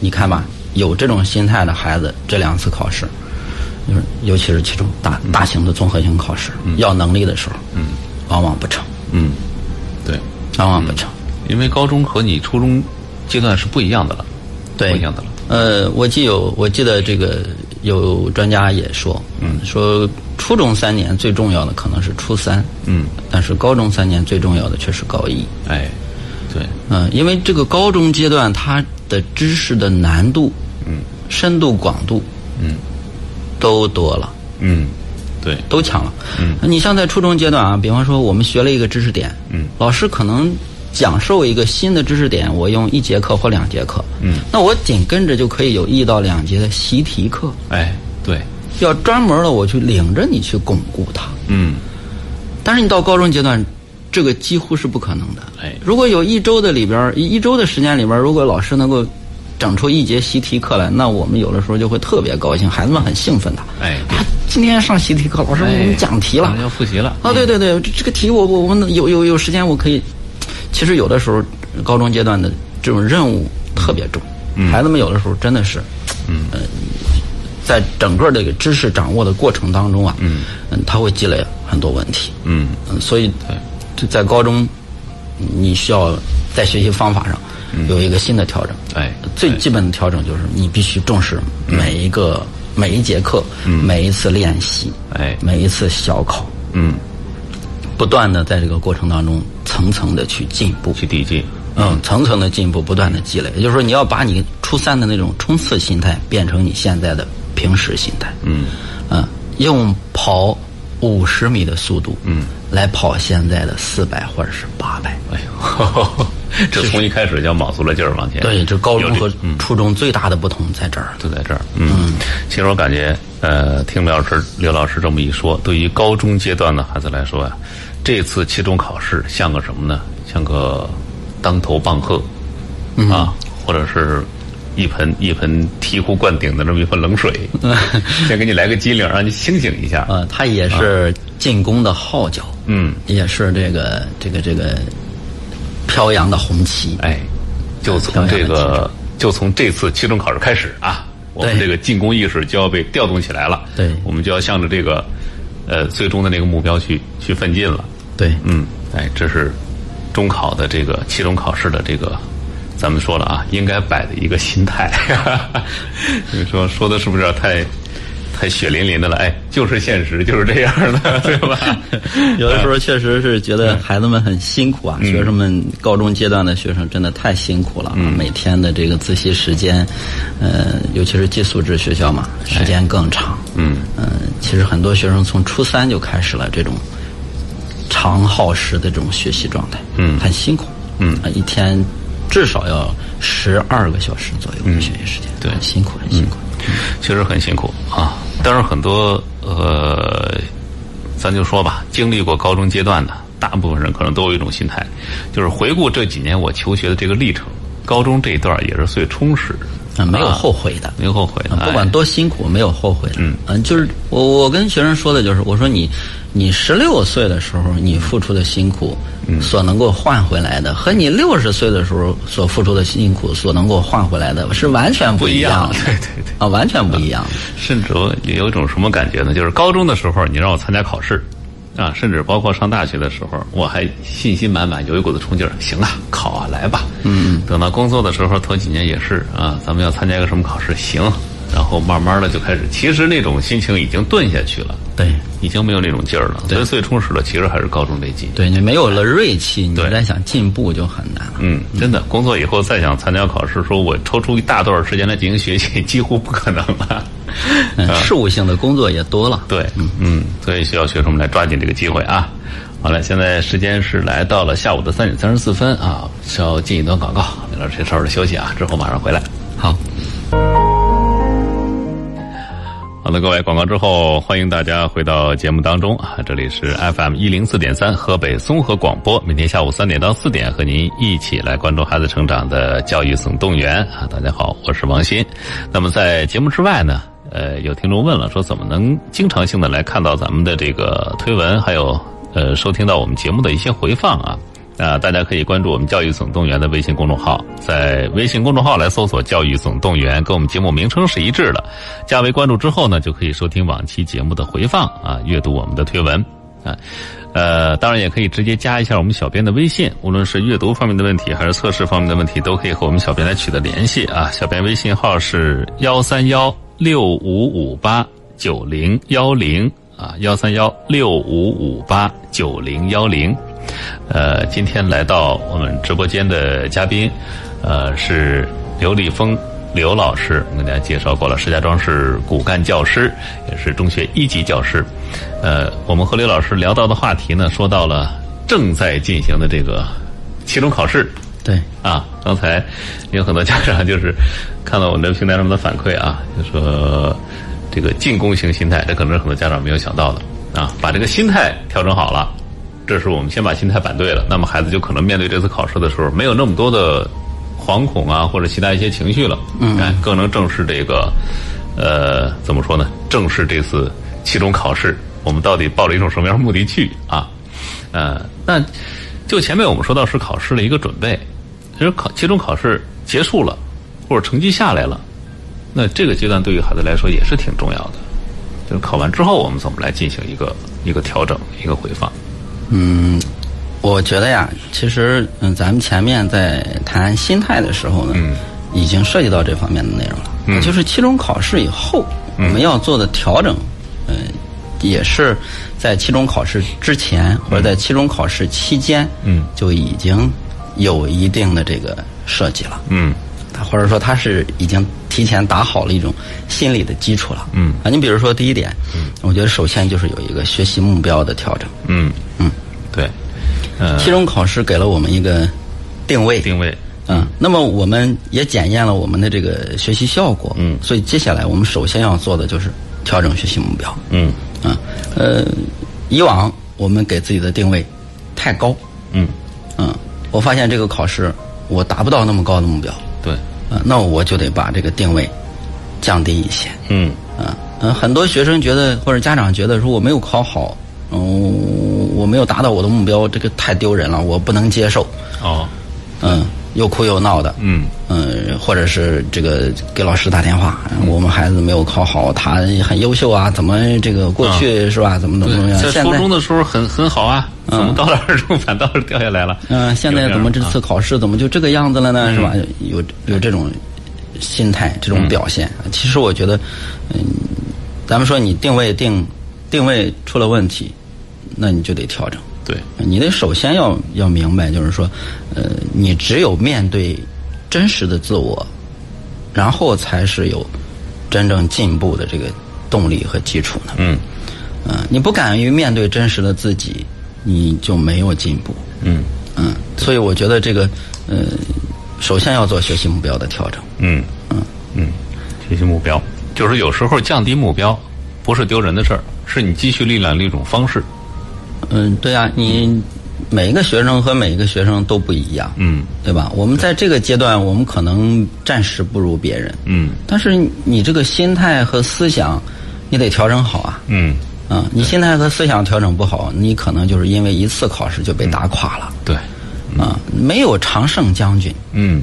你看吧，有这种心态的孩子，这两次考试，就是尤其是其中大大型的综合性考试，要能力的时候，嗯。往往不成，嗯，对，往往不成。因为高中和你初中阶段是不一样的了，对，不一样的了。呃，我记有，我记得这个有专家也说，嗯，说初中三年最重要的可能是初三，嗯，但是高中三年最重要的却是高一。哎，对，嗯，因为这个高中阶段它的知识的难度、嗯。深度、广度嗯。都多了，嗯，对，都强了。嗯，你像在初中阶段啊，比方说我们学了一个知识点，嗯，老师可能讲授一个新的知识点，我用一节课或两节课，嗯，那我紧跟着就可以有一到两节的习题课，哎，对，要专门的我去领着你去巩固它。嗯但是你到高中阶段，这个几乎是不可能的。哎如果有一周的里边儿，一一周的时间里边儿，如果老师能够整出一节习题课来，那我们有的时候就会特别高兴，孩子们很兴奋的。哎今天上习题课，老师给我们讲题了哎。要复习了啊，对对对，这这个题我我我们有有有时间我可以。其实有的时候，高中阶段的这种任务特别重，孩子们有的时候真的是，嗯。呃，在整个这个知识掌握的过程当中啊，嗯。他会积累很多问题，嗯。嗯，所以在高中，你需要在学习方法上有一个新的调整。哎最基本的调整就是你必须重视每一个、每一节课、每一次练习、哎。每一次小考，嗯，不断的在这个过程当中层层的去进步。去递进，嗯，层层的进步，不断的积累，也就是说，你要把你初三的那种冲刺心态变成你现在的平时心态。嗯嗯，用跑五十米的速度，嗯，来跑现在的四百或者是八百。哎呦，[LAUGHS] 这从一开始就要卯足了劲儿往前。对，这高中和初中最大的不同在这儿。就在这儿。嗯，其实我感觉，呃，听刘老师刘老师这么一说，对于高中阶段的孩子来说呀、这次期中考试像个什么呢？像个当头棒喝，啊，或者是一盆一盆醍醐灌顶的这么一盆冷水，[LAUGHS] 先给你来个机灵，让你清醒一下。呃，他也是进攻的号角，嗯，也是这个这个这个飘扬的红旗。哎，就从这个，就从这次期中考试开始啊，我们这个进攻意识就要被调动起来了。对我们就要向着这个，呃，最终的那个目标去去奋进了。对，嗯，哎，这是中考的这个期中考试的这个，咱们说了啊，应该摆的一个心态。[LAUGHS] 你说说的是不是有点太太血淋淋的了，哎，就是现实，就是这样的，对吧？[LAUGHS] 有的时候确实是觉得孩子们很辛苦啊，学生们高中阶段的学生真的太辛苦了，每天的这个自习时间，呃，尤其是寄宿制学校嘛，时间更长。嗯嗯，其实很多学生从初三就开始了这种长耗时的这种学习状态，嗯，很辛苦。嗯，一天至少要十二个小时左右的学习时间，对，很辛苦很辛苦。确实很辛苦啊！但是很多呃，咱就说吧，经历过高中阶段的大部分人可能都有一种心态，就是回顾这几年我求学的这个历程，高中这一段也是最充实。啊，没有后悔的，没有后悔的，不管多辛苦，没有后悔的。嗯，嗯，就是我我跟学生说的就是，我说你你十六岁的时候你付出的辛苦，所能够换回来的，和你六十岁的时候所付出的辛苦所能够换回来的是完全不一样的。[LAUGHS] 对对对，啊，完全不一样。甚至我有一种什么感觉呢？就是高中的时候，你让我参加考试。啊，甚至包括上大学的时候，我还信心满满，有一股子冲劲儿。行啊，考啊，来吧。嗯等到工作的时候，头几年也是啊，咱们要参加一个什么考试，行。然后慢慢的就开始，其实那种心情已经顿下去了。对，已经没有那种劲儿了。所以最充实的其实还是高中这季。对你没有了锐气，你再想进步就很难了。嗯，真的，工作以后再想参加考试，说我抽出一大段时间来进行学习，几乎不可能了。[LAUGHS] 嗯事务性的工作也多了。对，嗯嗯，所以需要学生们来抓紧这个机会啊。好了，现在时间是来到了下午的三点三十四分啊，稍进一段广告，李老师稍事休息啊，之后马上回来。好。好的，各位，广告之后，欢迎大家回到节目当中啊！这里是 FM 一零四点三河北综合广播，每天下午三点到四点，和您一起来关注孩子成长的教育总动员啊！大家好，我是王鑫。那么在节目之外呢，呃，有听众问了，说怎么能经常性的来看到咱们的这个推文，还有呃收听到我们节目的一些回放啊？啊，大家可以关注我们“教育总动员”的微信公众号，在微信公众号来搜索“教育总动员”，跟我们节目名称是一致的。加为关注之后呢，就可以收听往期节目的回放啊，阅读我们的推文啊。呃，当然也可以直接加一下我们小编的微信，无论是阅读方面的问题，还是测试方面的问题，都可以和我们小编来取得联系啊。小编微信号是幺三幺六五五八九零幺零啊，幺三幺六五五八九零幺零。呃，今天来到我们直播间的嘉宾，呃，是刘立峰刘老师，我跟大家介绍过了。石家庄是骨干教师，也是中学一级教师。呃，我们和刘老师聊到的话题呢，说到了正在进行的这个期中考试。对，啊，刚才有很多家长就是看到我们这平台上面的反馈啊，就说这个进攻型心态，这可能是很多家长没有想到的啊，把这个心态调整好了。这是我们先把心态摆对了，那么孩子就可能面对这次考试的时候，没有那么多的惶恐啊，或者其他一些情绪了，嗯，更能正视这个，呃，怎么说呢？正视这次期中考试，我们到底抱着一种什么样的目的去啊？呃，那就前面我们说到是考试的一个准备，其实考期中考试结束了，或者成绩下来了，那这个阶段对于孩子来说也是挺重要的，就是考完之后我们怎么来进行一个一个调整，一个回放。嗯，我觉得呀，其实嗯，咱们前面在谈心态的时候呢，嗯，已经涉及到这方面的内容了。嗯，就是期中考试以后，我们要做的调整，嗯，也是在期中考试之前或者在期中考试期间，嗯，就已经有一定的这个设计了。嗯，或者说他是已经提前打好了一种心理的基础了。嗯，啊，你比如说第一点，嗯，我觉得首先就是有一个学习目标的调整。嗯嗯。对，呃期中考试给了我们一个定位，定位，嗯，那么我们也检验了我们的这个学习效果，嗯，所以接下来我们首先要做的就是调整学习目标，嗯，啊，呃，以往我们给自己的定位太高，嗯，嗯，我发现这个考试我达不到那么高的目标，对，啊，那我就得把这个定位降低一些，嗯，啊，嗯，很多学生觉得或者家长觉得说我没有考好。嗯，我没有达到我的目标，这个太丢人了，我不能接受。哦，嗯，又哭又闹的。嗯嗯，或者是这个给老师打电话，我们孩子没有考好，他很优秀啊，怎么这个过去是吧？怎么怎么怎么样？在初中的时候很很好啊，怎么到了二中反倒是掉下来了？嗯，现在怎么这次考试怎么就这个样子了呢？是吧？有有这种心态，这种表现。其实我觉得，嗯。咱们说你定位定定位出了问题，那你就得调整。对，你得首先要要明白，就是说，呃，你只有面对真实的自我，然后才是有真正进步的这个动力和基础呢。嗯嗯、你不敢于面对真实的自己，你就没有进步。嗯嗯，所以我觉得这个，呃，首先要做学习目标的调整。嗯嗯嗯，学习目标就是有时候降低目标不是丢人的事儿，是你积蓄力量的一种方式。嗯，对啊，你每一个学生和每一个学生都不一样，嗯。对吧？我们在这个阶段，我们可能暂时不如别人，嗯。但是你这个心态和思想，你得调整好啊。嗯，啊，你心态和思想调整不好，你可能就是因为一次考试就被打垮了。对，啊，没有常胜将军，嗯。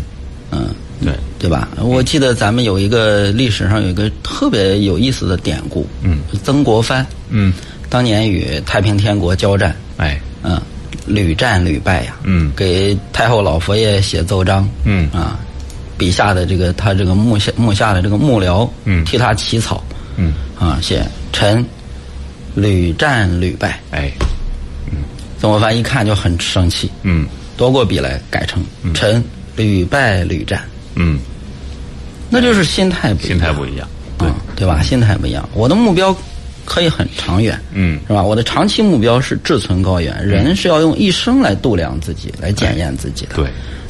嗯，对，对吧？我记得咱们有一个历史上有一个特别有意思的典故，嗯，曾国藩嗯。当年与太平天国交战，哎。嗯，屡战屡败呀，嗯。给太后老佛爷写奏章，嗯。啊，笔下的这个他这个幕下幕下的这个幕僚，嗯。替他起草，嗯。啊，写臣屡战屡败。哎。曾国藩一看就很生气，嗯。夺过笔来改成臣屡败屡战，嗯，那就是心态不一样，心态不一样。对啊，对吧？心态不一样，我的目标可以很长远，嗯是吧？我的长期目标是志存高远，人是要用一生来度量自己，来检验自己的。对，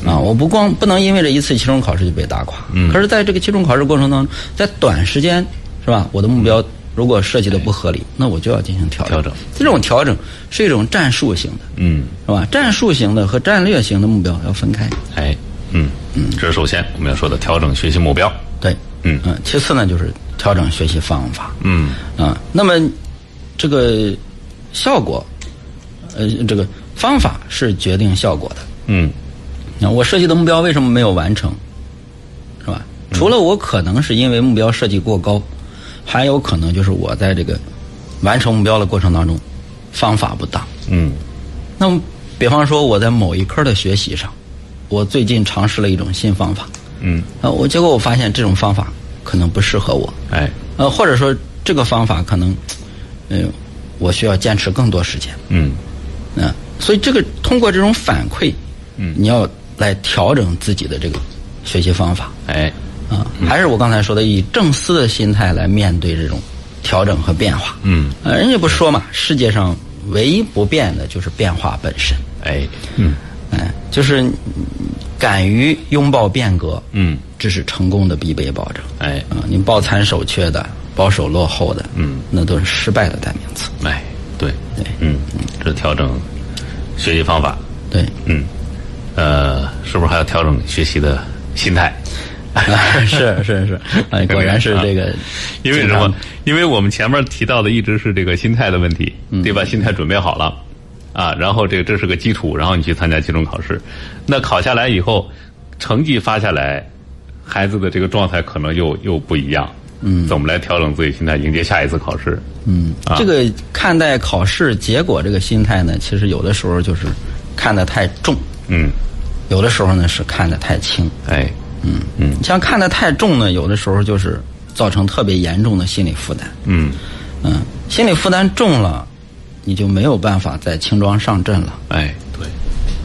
啊，我不光不能因为这一次期中考试就被打垮，嗯可是在这个期中考试过程当中，在短时间是吧？我的目标如果设计的不合理，那我就要进行调整。调整这种调整是一种战术型的，嗯是吧？战术型的和战略型的目标要分开。哎嗯嗯，这是首先我们要说的调整学习目标。对，嗯嗯，其次呢就是调整学习方法。嗯啊，那么这个效果，呃，这个方法是决定效果的。嗯那我设计的目标为什么没有完成，是吧？除了我可能是因为目标设计过高，还有可能就是我在这个完成目标的过程当中方法不当。嗯那么，比方说我在某一科的学习上，我最近尝试了一种新方法，嗯啊，我结果我发现这种方法可能不适合我，哎。呃，或者说这个方法可能，呃，我需要坚持更多时间。嗯。嗯，所以这个通过这种反馈，嗯。你要来调整自己的这个学习方法。哎。啊，还是我刚才说的，以正思的心态来面对这种调整和变化。嗯。呃，人家不说嘛，世界上唯一不变的就是变化本身。哎。嗯哎，就是嗯敢于拥抱变革，嗯这是成功的必备保证。哎啊，您抱残守缺的、保守落后的，嗯，那都是失败的代名词。哎对对嗯这调整学习方法。对，嗯呃，是不是还要调整学习的心态？是是是，哎，[LAUGHS] 果然是这个，[LAUGHS] 因为什么？因为我们前面提到的一直是这个心态的问题，对吧？心态准备好了，啊，然后这个这是个基础，然后你去参加期中考试，那考下来以后，成绩发下来，孩子的这个状态可能又又不一样。嗯，怎么来调整自己心态，迎接下一次考试？嗯，啊。这个看待考试结果这个心态呢，其实有的时候就是看得太重，嗯，有的时候呢是看得太轻。哎，嗯。嗯。像看得太重呢，有的时候就是造成特别严重的心理负担。嗯，嗯，心理负担重了，你就没有办法再轻装上阵了。哎，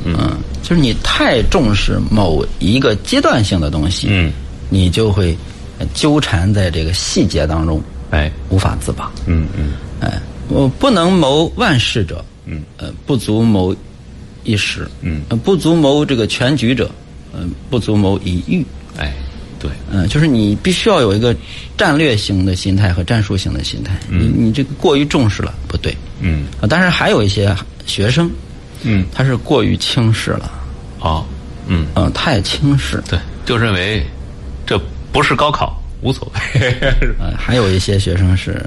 对，嗯，就是你太重视某一个阶段性的东西，嗯，你就会呃纠缠在这个细节当中，哎，无法自拔。嗯嗯哎，我不能谋万事者，嗯，呃，不足谋一时，嗯呃，不足谋这个全局者，嗯、不足谋一域。哎，对，嗯、就是你必须要有一个战略型的心态和战术型的心态。你你这个过于重视了，不对。嗯啊，当然还有一些学生，嗯，他是过于轻视了，好，嗯。嗯、太轻视。对，就认为这不是高考，无所谓，[LAUGHS] 呃，还有一些学生是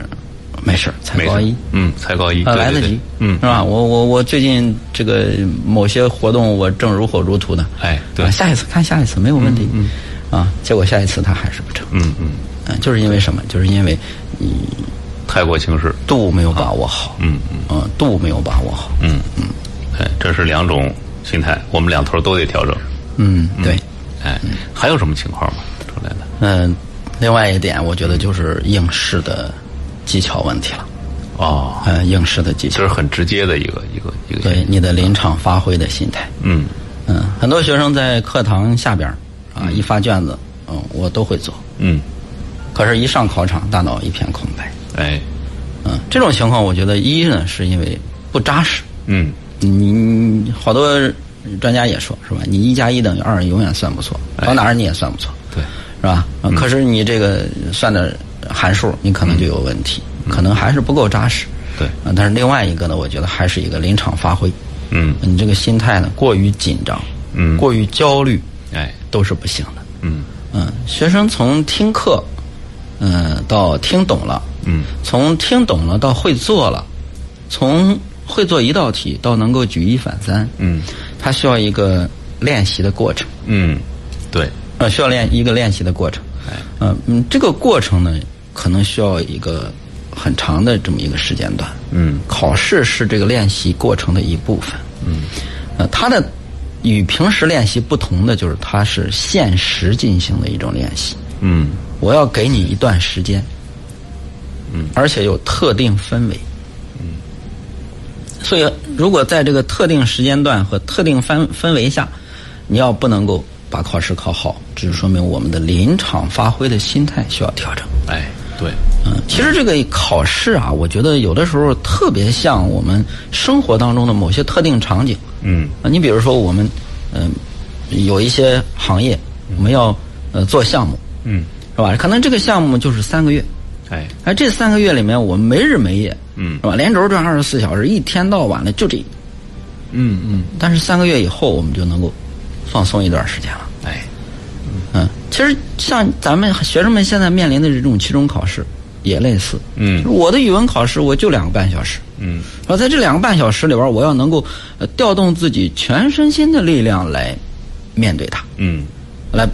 没事儿才高一，嗯，才高一，呃，来得及，嗯。是，吧？我我我最近这个某些活动我正如火如荼的，哎，对。啊，下一次看下一次没有问题，嗯，啊，结果下一次他还是不成，嗯嗯，嗯，就是因为什么？就是因为你太过轻视，度没有把握好，嗯嗯。嗯，度没有把握好，嗯。嗯，哎，这是两种心态，我们两头都得调整，嗯，对，哎，还有什么情况吗？出来的，嗯，另外一点，我觉得就是应试的技巧问题了。哦，呃，应试的技巧这是很直接的一个一个一个。对你的临场发挥的心态。嗯嗯，很多学生在课堂下边啊，一发卷子，嗯，我都会做。嗯，可是，一上考场，大脑一片空白。哎，嗯，这种情况，我觉得一呢，是因为不扎实。嗯你你好多专家也说，是吧？你一加一等于二，永远算不错，哎。到哪儿你也算不错，对，是吧？呃可是你这个算的函数，你可能就有问题，可能还是不够扎实。对。啊，但是另外一个呢，我觉得还是一个临场发挥。嗯。你这个心态呢，过于紧张，嗯。过于焦虑，哎。都是不行的。嗯。嗯，学生从听课，嗯，到听懂了，嗯。从听懂了到会做了，从会做一道题到能够举一反三，嗯。它需要一个练习的过程，嗯，对，呃，需要练一个练习的过程。哎。嗯嗯，这个过程呢，可能需要一个很长的这么一个时间段。嗯。考试是这个练习过程的一部分。嗯。呃，它的与平时练习不同的就是它是限时进行的一种练习。嗯。我要给你一段时间，嗯，而且有特定氛围，嗯，所以如果在这个特定时间段和特定氛氛围下，你要不能够把考试考好，只是说明我们的临场发挥的心态需要调整。哎对，嗯，其实这个考试啊，我觉得有的时候特别像我们生活当中的某些特定场景。嗯啊，你比如说我们，嗯、有一些行业我们要呃做项目，嗯是吧？可能这个项目就是三个月，哎而这三个月里面我们没日没夜，嗯是吧？连轴转二十四小时，一天到晚的就这。嗯嗯但是三个月以后，我们就能够放松一段时间了。哎嗯，其实像咱们学生们现在面临的这种期中考试也类似。嗯我的语文考试我就两个半小时，嗯然后在这两个半小时里边，我要能够呃调动自己全身心的力量来面对它，嗯来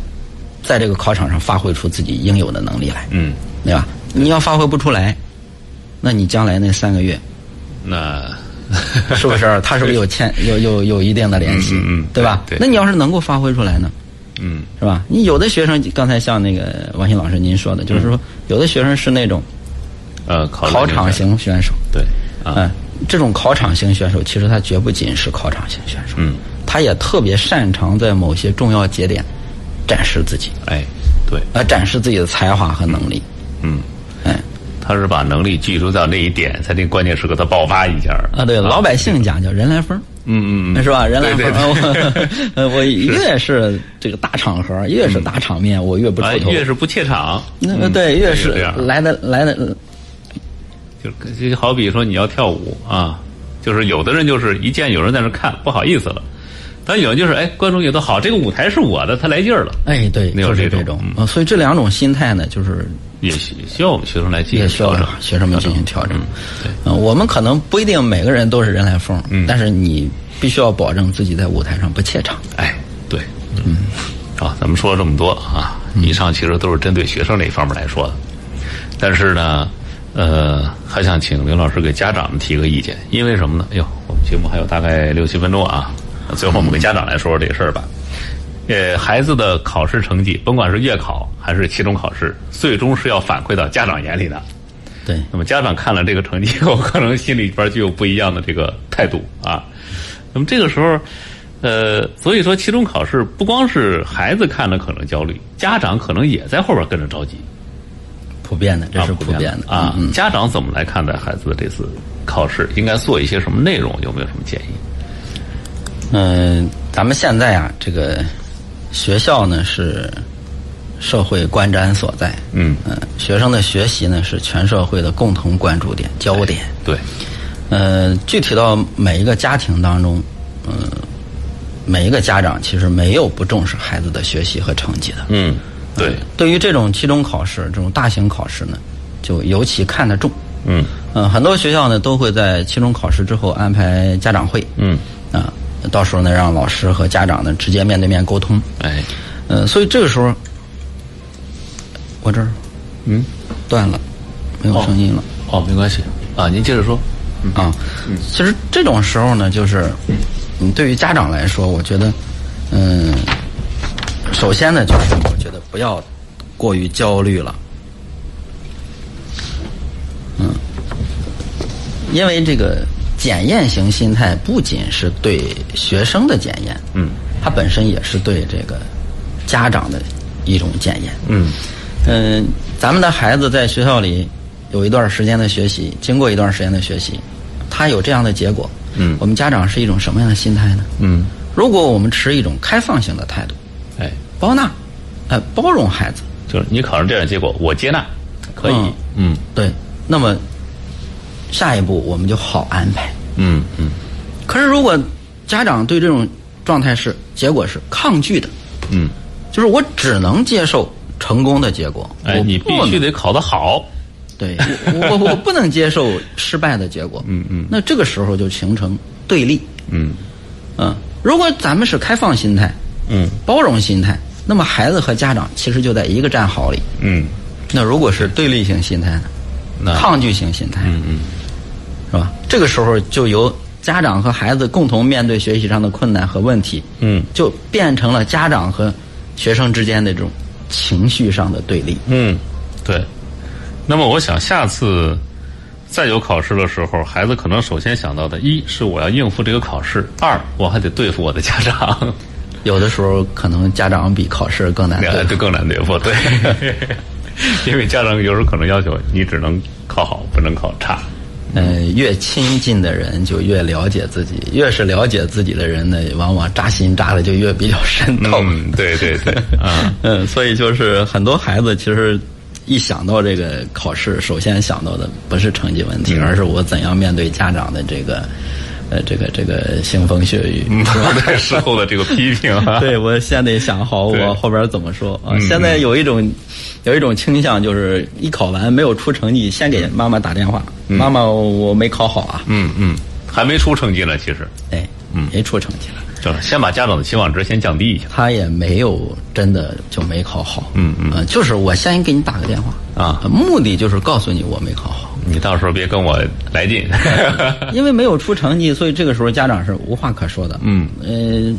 在这个考场上发挥出自己应有的能力来，嗯，对吧？你要发挥不出来，那你将来那三个月那 [LAUGHS] 是不是？[LAUGHS] 他是不是有牵有有有一定的联系？嗯对吧？对对那你要是能够发挥出来呢？嗯是吧？你有的学生，刚才像那个王鑫老师您说的，就是说有的学生是那种呃考考场型选手，对啊嗯，这种考场型选手，其实他绝不仅是考场型选手，嗯他也特别擅长在某些重要节点展示自己，哎对呃，展示自己的才华和能力。嗯。哎，他是把能力聚焦到那一点，在那关键时刻他爆发一下啊，对，老百姓讲叫人来疯，嗯嗯嗯，是吧？人来疯，[LAUGHS] 我 [LAUGHS] 我越是。这个大场合，越是大场面，我越不啊出头。越是不怯场，那对，越是来的来的，就就好比说你要跳舞啊，就是有的人就是一见有人在那看，不好意思了。但有人就是哎，观众觉得好，这个舞台是我的，他来劲儿了，哎，对，没有就是这种所以这两种心态呢，就是也需需要我们学生来进也需要行调整。学生们进行调整。对，嗯，我们可能不一定每个人都是人来疯，嗯。但是你必须要保证自己在舞台上不怯场。哎，对，嗯，好，咱们说了这么多啊，以上其实都是针对学生这一方面来说的，但是呢，呃，还想请刘老师给家长们提个意见，因为什么呢？哎呦，我们节目还有大概六七分钟啊，最后我们跟家长来说说这个事儿吧。呃，孩子的考试成绩，甭管是月考还是期中考试，最终是要反馈到家长眼里的。对，那么家长看了这个成绩以后，[LAUGHS] 可能心里边就有不一样的这个态度啊。那么这个时候，呃，所以说期中考试不光是孩子看了可能焦虑，家长可能也在后边跟着着急。普遍的，这啊是普遍的啊。嗯，家长怎么来看待孩子的这次考试？应该做一些什么内容？有没有什么建议？嗯，咱们现在啊，这个学校呢是社会观瞻所在，嗯嗯，学生的学习呢是全社会的共同关注点、焦点。对，呃，具体到每一个家庭当中，嗯、每一个家长其实没有不重视孩子的学习和成绩的。嗯，对，对于这种期中考试、这种大型考试呢，就尤其看得重。嗯嗯、很多学校呢都会在期中考试之后安排家长会，嗯，啊、到时候呢让老师和家长呢直接面对面沟通。哎，呃，所以这个时候，我这儿嗯，断了，没有声音了。哦，没关系啊，您接着说。啊，其实这种时候呢，就是，嗯，对于家长来说，我觉得，嗯，首先呢，就是我觉得不要过于焦虑了。嗯，因为这个检验型心态不仅是对学生的检验，嗯，它本身也是对这个家长的一种检验。嗯。嗯，咱们的孩子在学校里有一段时间的学习，经过一段时间的学习，他有这样的结果。嗯。我们家长是一种什么样的心态呢？嗯，如果我们持一种开放性的态度，哎，包纳，呃，包容孩子，就是你考上这样的结果，我接纳，可以，嗯。对，那么下一步我们就好安排。嗯嗯可是如果家长对这种状态是结果是抗拒的，嗯，就是我只能接受成功的结果，哎，我你必须得考得好，对我我我不能接受失败的结果。嗯嗯那这个时候就形成对立。嗯嗯，如果咱们是开放心态、嗯包容心态，那么孩子和家长其实就在一个战壕里。嗯，那如果是对立性心态呢？那抗拒型心态，嗯嗯是吧？这个时候就由家长和孩子共同面对学习上的困难和问题，嗯就变成了家长和学生之间的这种情绪上的对立。嗯，对。那么我想下次再有考试的时候，孩子可能首先想到的，一是我要应付这个考试，二我还得对付我的家长，[LAUGHS] 有的时候可能家长比考试更难对付。[LAUGHS] 这更难对付，对。[LAUGHS] 因为家长有时候可能要求你只能考好，不能考差。呃，越亲近的人就越了解自己，越是了解自己的人呢，往往扎心扎的就越比较深透。嗯，对对对，[LAUGHS] 啊，嗯，所以就是很多孩子其实一想到这个考试，首先想到的不是成绩问题，而是我怎样面对家长的这个呃这个这个腥风血雨。嗯，对事后的这个批评啊，[LAUGHS] 对，我先得想好我后边怎么说啊。嗯现在有一种有一种倾向，就是一考完没有出成绩，先给妈妈打电话，妈妈我没考好啊，嗯嗯，还没出成绩呢，其实哎，嗯没出成绩了。就是先把家长的期望值先降低一下。他也没有真的就没考好，嗯嗯。呃就是我先给你打个电话啊。呃目的就是告诉你我没考好，你到时候别跟我来劲。[LAUGHS] 因为没有出成绩，所以这个时候家长是无话可说的。嗯，呃，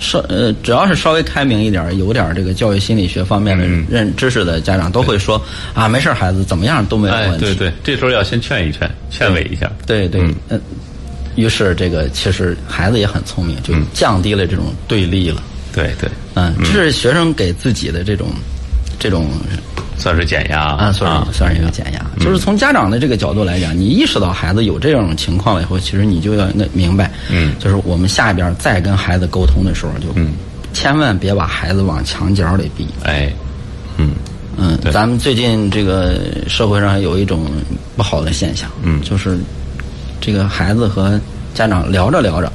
稍呃，只要是稍微开明一点，有点这个教育心理学方面的嗯。认知识的家长，都会说啊，没事儿，孩子怎么样都没有哎，问题。对对，这时候要先劝一劝，劝慰一下。对对嗯。呃于是这个其实孩子也很聪明，就降低了这种对立了。对对，嗯，这是学生给自己的这种这种算是减压啊，算是算是一个减压。就是从家长的这个角度来讲，你意识到孩子有这种情况了以后，其实你就要那明白，嗯。就是我们下边再跟孩子沟通的时候，就嗯。千万别把孩子往墙角里逼。哎，嗯。嗯，咱们最近这个社会上有一种不好的现象，嗯。就是这个孩子和家长聊着聊着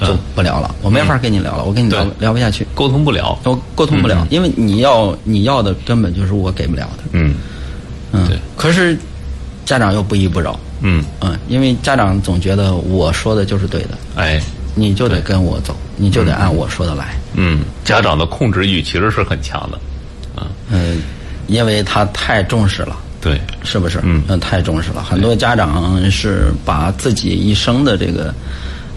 就不聊了，我没法跟你聊了，我跟你聊聊不下去，沟通不了。我沟通不了，因为你要你要的根本就是我给不了的，嗯。嗯。对，可是家长又不依不饶，嗯，嗯，因为家长总觉得我说的就是对的，哎，你就得跟我走，你就得按我说的来，嗯，家长的控制欲其实是很强的。啊，嗯，因为他太重视了。对，是不是？嗯那太重视了。很多家长是把自己一生的这个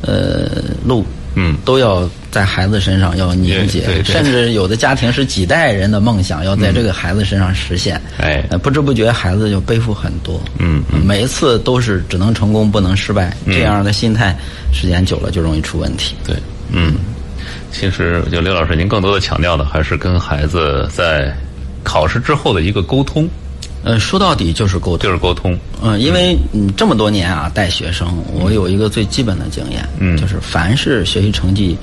呃路，嗯都要在孩子身上要凝结，对甚至有的家庭是几代人的梦想要在这个孩子身上实现。哎呃不知不觉孩子就背负很多。嗯每一次都是只能成功不能失败，这样的心态时间久了就容易出问题。对，嗯，其实就刘老师您更多的强调的还是跟孩子在考试之后的一个沟通，呃，说到底就是沟通。就是沟通。嗯，因为嗯这么多年啊带学生，我有一个最基本的经验，嗯就是凡是学习成绩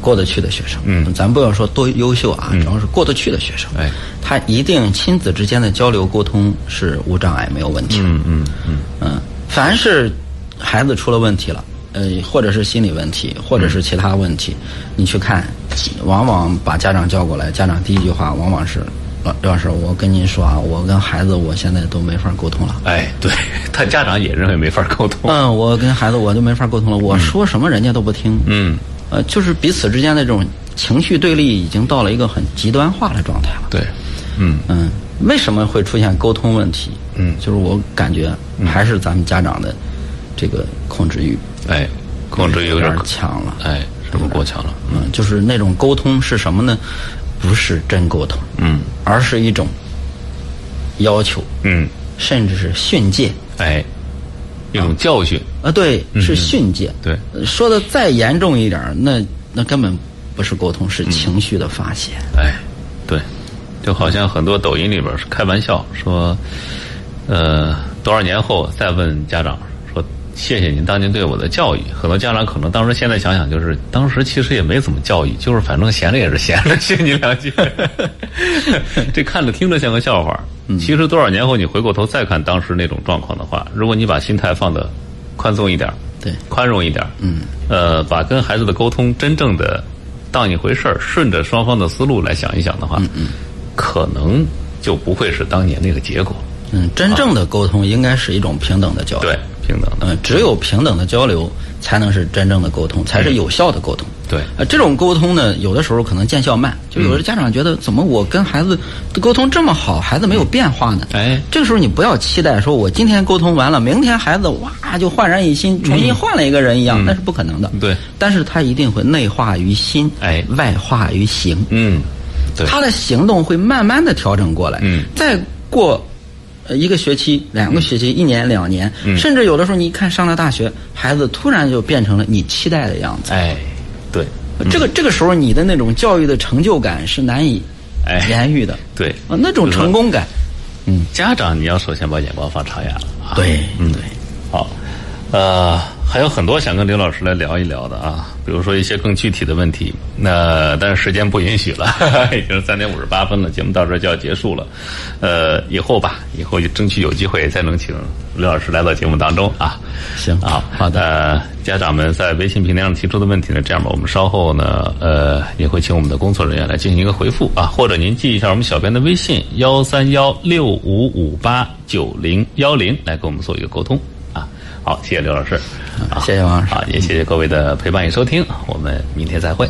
过得去的学生，嗯咱不要说多优秀啊，只要是过得去的学生，哎，他一定亲子之间的交流沟通是无障碍，没有问题。嗯嗯嗯嗯，凡是孩子出了问题了，呃，或者是心理问题，或者是其他问题，你去看，往往把家长叫过来，家长第一句话往往是。老刘老师，我跟您说啊，我跟孩子我现在都没法沟通了。哎，对他家长也认为没法沟通。嗯，我跟孩子我就没法沟通了，我说什么人家都不听。嗯，呃，就是彼此之间的这种情绪对立已经到了一个很极端化的状态了。对，嗯嗯，为什么会出现沟通问题？嗯就是我感觉还是咱们家长的这个控制欲哎，控制欲有点点强了。哎，是不是过强了？嗯，就是那种沟通是什么呢？不是真沟通，嗯而是一种要求，嗯，甚至是训诫。哎，一种教训。啊，对，是训诫。对，说的再严重一点儿，那那根本不是沟通，是情绪的发泄。哎，对，就好像很多抖音里边是开玩笑说，呃，多少年后再问家长说谢谢您当年对我的教育，很多家长可能当时现在想想就是当时其实也没怎么教育，就是反正闲着也是闲着，谢您两句。[LAUGHS] 这看着听着像个笑话，其实多少年后你回过头再看当时那种状况的话，如果你把心态放的宽松一点，对，宽容一点，嗯，呃，把跟孩子的沟通真正的当一回事儿，顺着双方的思路来想一想的话，嗯嗯，可能就不会是当年那个结果。嗯，真正的沟通应该是一种平等的交流。对，平等的。嗯，只有平等的交流，才能是真正的沟通，才是有效的沟通。对，呃，这种沟通呢，有的时候可能见效慢，就有的家长觉得，怎么我跟孩子的沟通这么好，孩子没有变化呢？哎，这个时候你不要期待说，我今天沟通完了，明天孩子哇就焕然一新，重新换了一个人一样，那是不可能的。对，但是他一定会内化于心，哎，外化于行。嗯，对，他的行动会慢慢的调整过来。嗯，再过。呃，一个学期、两个学期、一年、两年，甚至有的时候，你一看上了大学，孩子突然就变成了你期待的样子。哎，对，这个这个时候，你的那种教育的成就感是难以言喻的。[LAUGHS] 对，啊，那种成功感，嗯，家长你要首先把眼光放长远了。对，嗯，对，好，呃。还有很多想跟刘老师来聊一聊的啊，比如说一些更具体的问题。那但是时间不允许了，[LAUGHS] 已经三点五十八分了，节目到这就要结束了。呃，以后吧，以后争取有机会再能请刘老师来到节目当中啊。行啊，好的。家长们在微信平台上提出的问题呢，这样吧，我们稍后呢，呃，也会请我们的工作人员来进行一个回复啊，或者您记一下我们小编的微信幺三幺六五五八九零幺零来跟我们做一个沟通。好，谢谢刘老师，谢谢王老师，啊，也谢谢各位的陪伴与收听，我们明天再会。